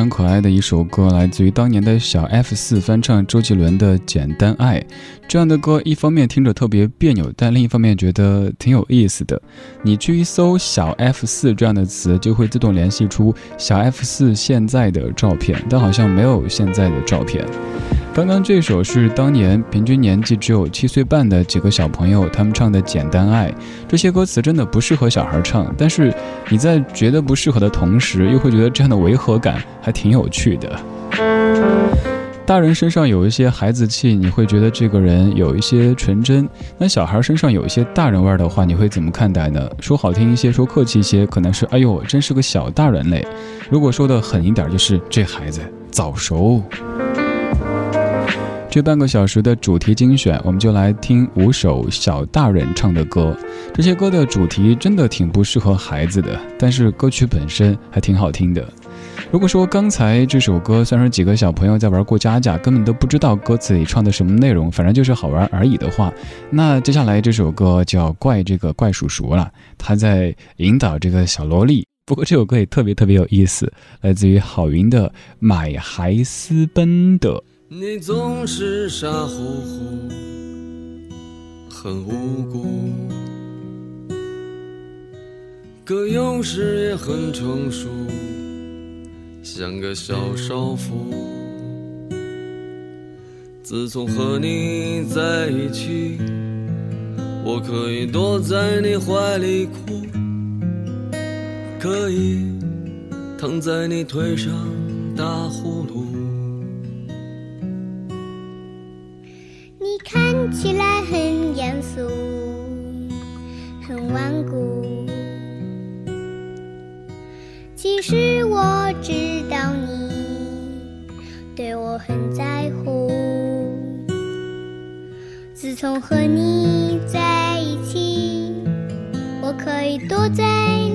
常可爱的一首歌，来自于当年的小 F 四翻唱周杰伦的《简单爱》。这样的歌，一方面听着特别别扭，但另一方面觉得挺有意思的。你去一搜“小 F 四”这样的词，就会自动联系出小 F 四现在的照片，但好像没有现在的照片。刚刚这首是当年平均年纪只有七岁半的几个小朋友他们唱的《简单爱》，这些歌词真的不适合小孩唱，但是你在觉得不适合的同时，又会觉得这样的违和感还挺有趣的。大人身上有一些孩子气，你会觉得这个人有一些纯真；那小孩身上有一些大人味儿的话，你会怎么看待呢？说好听一些，说客气一些，可能是哎呦，真是个小大人类；如果说的狠一点，就是这孩子早熟。这半个小时的主题精选，我们就来听五首小大人唱的歌。这些歌的主题真的挺不适合孩子的，但是歌曲本身还挺好听的。如果说刚才这首歌算是几个小朋友在玩过家家，根本都不知道歌词里唱的什么内容，反正就是好玩而已的话，那接下来这首歌就要怪这个怪叔叔了，他在引导这个小萝莉。不过这首歌也特别特别有意思，来自于郝云的《买孩私奔的》。你总是傻乎乎，很无辜，可有时也很成熟，像个小少妇。自从和你在一起，我可以躲在你怀里哭，可以躺在你腿上打呼噜。你看起来很严肃，很顽固。对我很在乎。自从和你在一起，我可以躲在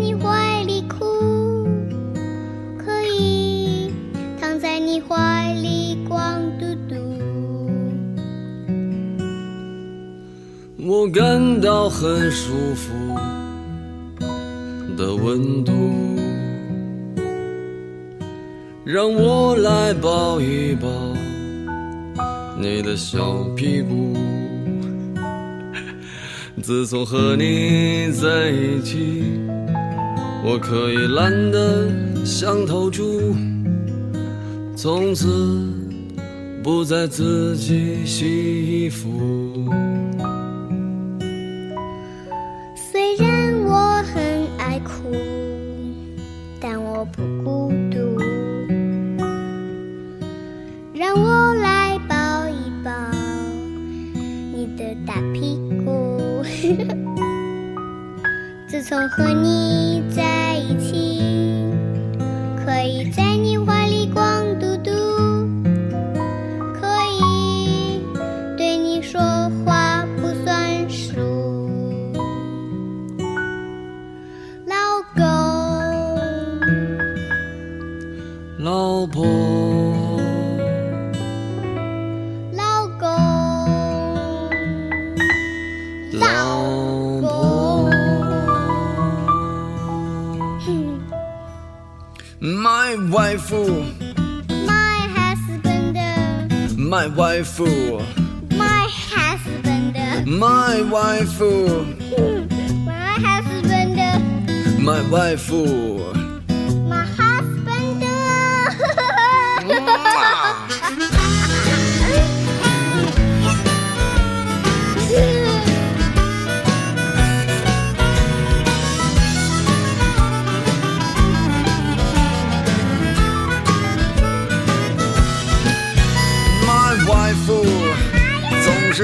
你怀里哭，可以躺在你怀里光嘟嘟。我感到很舒服的温度，让我来抱一抱你的小屁股。自从和你在一起，我可以懒得像头猪，从此不再自己洗衣服。自从和你。My wife, My husband, my wife, my husband, my wife, my husband, my wife.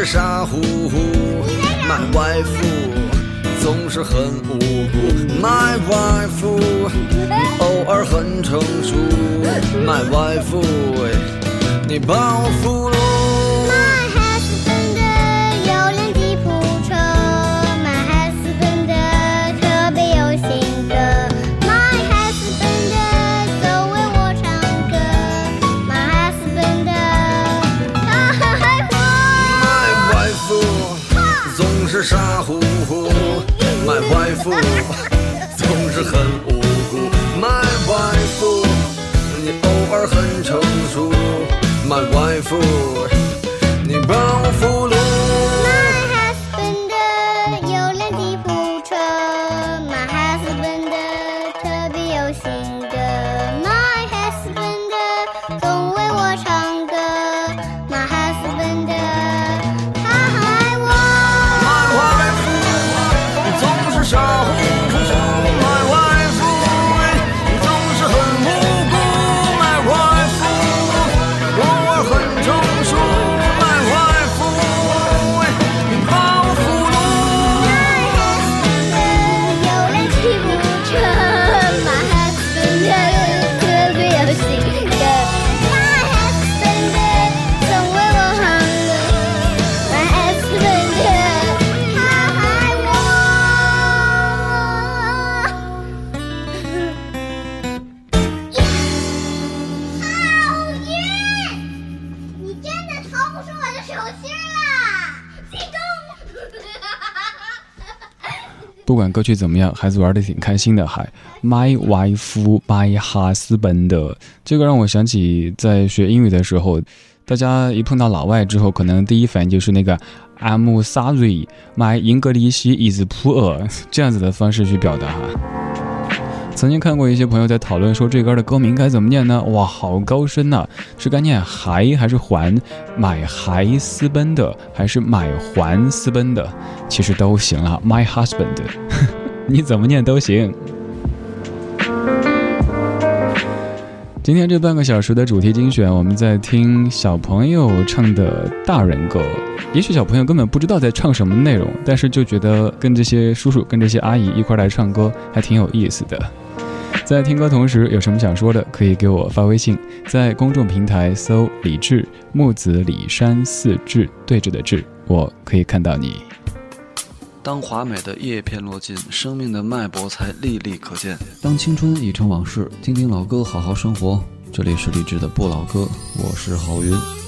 是傻乎乎，My wife 总是很无辜，My wife 偶尔很成熟，My wife 你把我很成熟，My wife 你帮我俘虏。不管歌曲怎么样，孩子玩的挺开心的，还 My wife, my husband，这个让我想起在学英语的时候，大家一碰到老外之后，可能第一反应就是那个 I'm sorry, my English is poor 这样子的方式去表达哈。曾经看过一些朋友在讨论说这歌的歌名该怎么念呢？哇，好高深呐、是该念还还是还？买还私奔的还是买还私奔的？其实都行了，My husband，你怎么念都行。今天这半个小时的主题精选，我们在听小朋友唱的大人歌。也许小朋友根本不知道在唱什么内容，但是就觉得跟这些叔叔、跟这些阿姨一块来唱歌，还挺有意思的。在听歌同时，有什么想说的，可以给我发微信，在公众平台搜“李志木子李山四志对峙的志”，我可以看到你。当华美的叶片落尽，生命的脉搏才历历可见。当青春已成往事，听听老歌，好好生活。这里是励志的不老歌，我是郝云。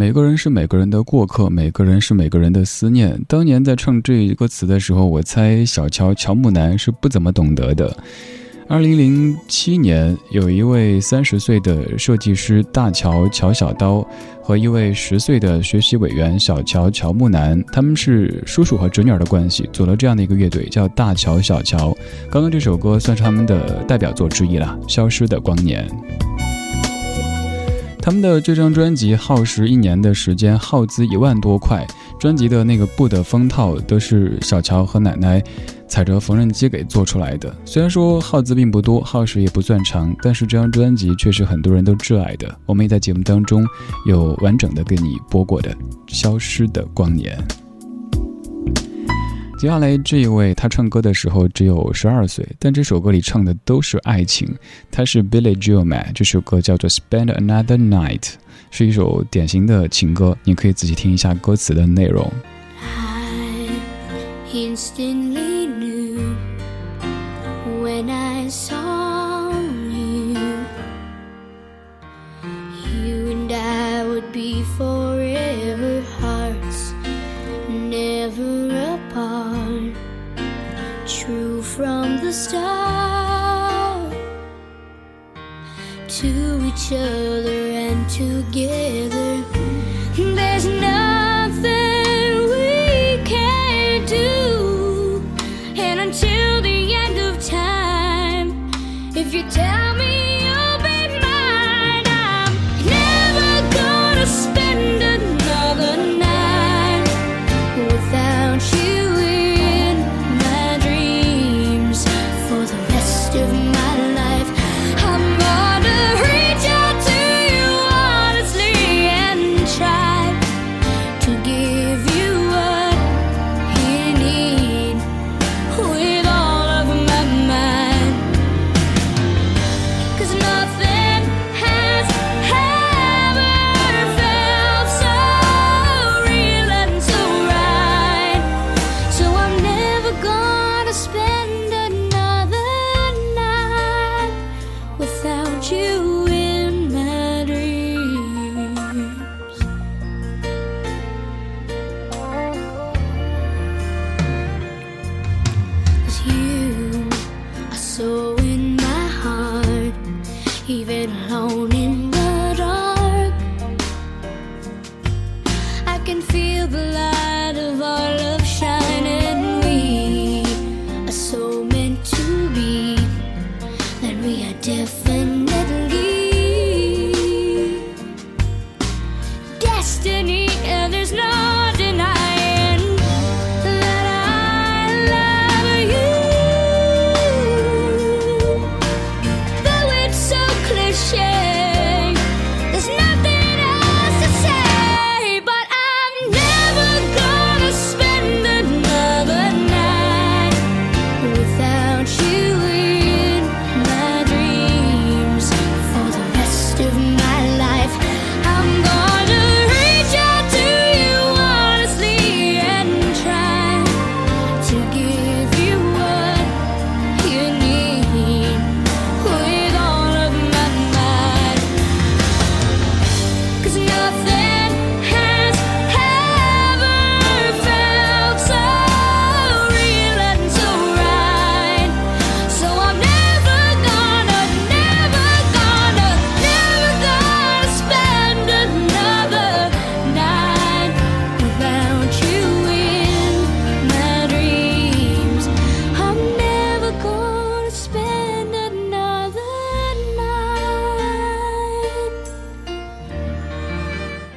每个人是每个人的过客，每个人是每个人的思念。当年在唱这一个词的时候，我猜小乔乔木楠是不怎么懂得的。二零零七年，有一位三十岁的设计师大乔乔小刀和一位十岁的学习委员小乔乔木楠，他们是叔叔和侄女儿的关系，组了这样的一个乐队，叫大乔小乔。刚刚这首歌算是他们的代表作之一了，《消失的光年》。他们的这张专辑耗时一年的时间，耗资一万多块。专辑的那个布的封套都是小乔和奶奶踩着缝纫机给做出来的。虽然说耗资并不多，耗时也不算长，但是这张专辑却是很多人都挚爱的。我们也在节目当中有完整的给你播过的《消失的光年》。接下来这一位，他唱歌的时候只有十二岁，但这首歌里唱的都是爱情。他是 Billy Joel Man，这首歌叫做《Spend Another Night》，是一首典型的情歌。你可以仔细听一下歌词的内容。I instantly knew when I saw you, you and I would be forever start to each other and together.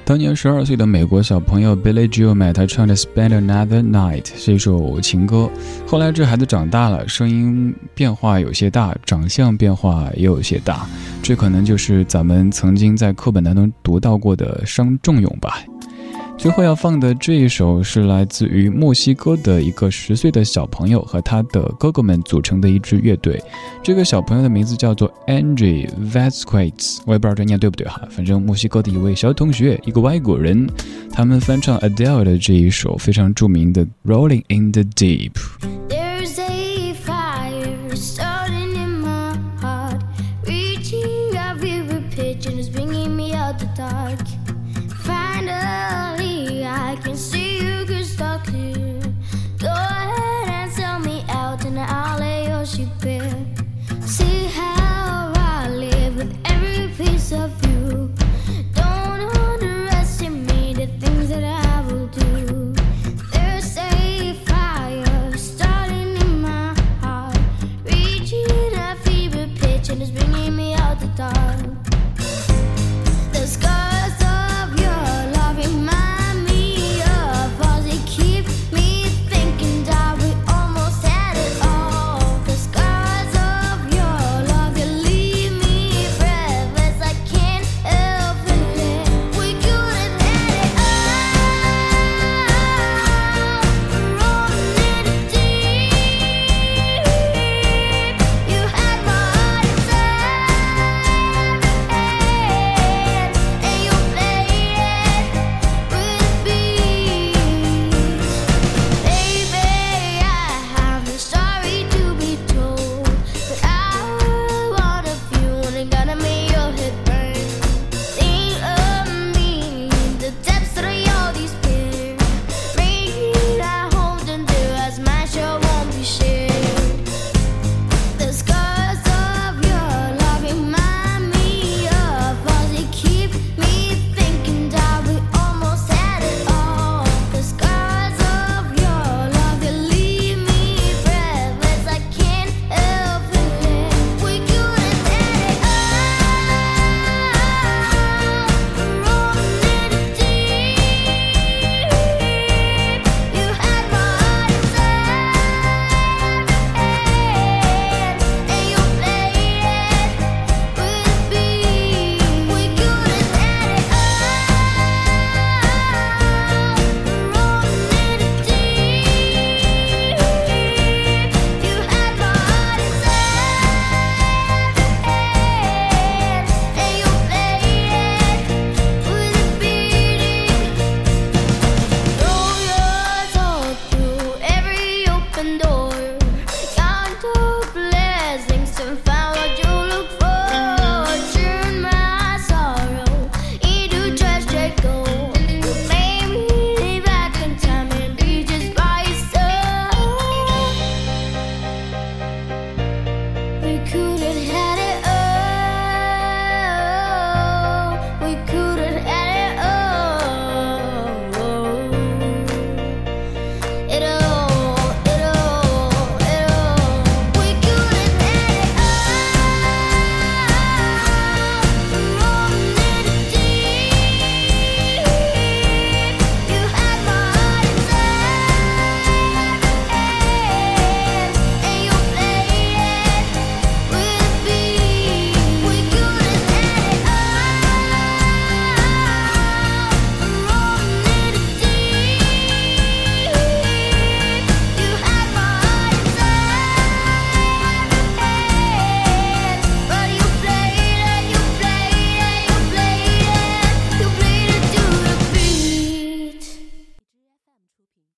当年十二岁的美国小朋友 Billy Joel，他唱的《Spend Another Night》是一首情歌。后来这孩子长大了，声音变化有些大，长相变化也有些大，这可能就是咱们曾经在课本当中读到过的伤仲永吧。最后要放的这一首是来自于墨西哥的一个十岁的小朋友和他的哥哥们组成的一支乐队。这个小朋友的名字叫做 Angie Vasquez，我也不知道这念对不对哈。反正墨西哥的一位小同学，一个外国人，他们翻唱 Adele 的这一首非常著名的 Rolling in the Deep。dark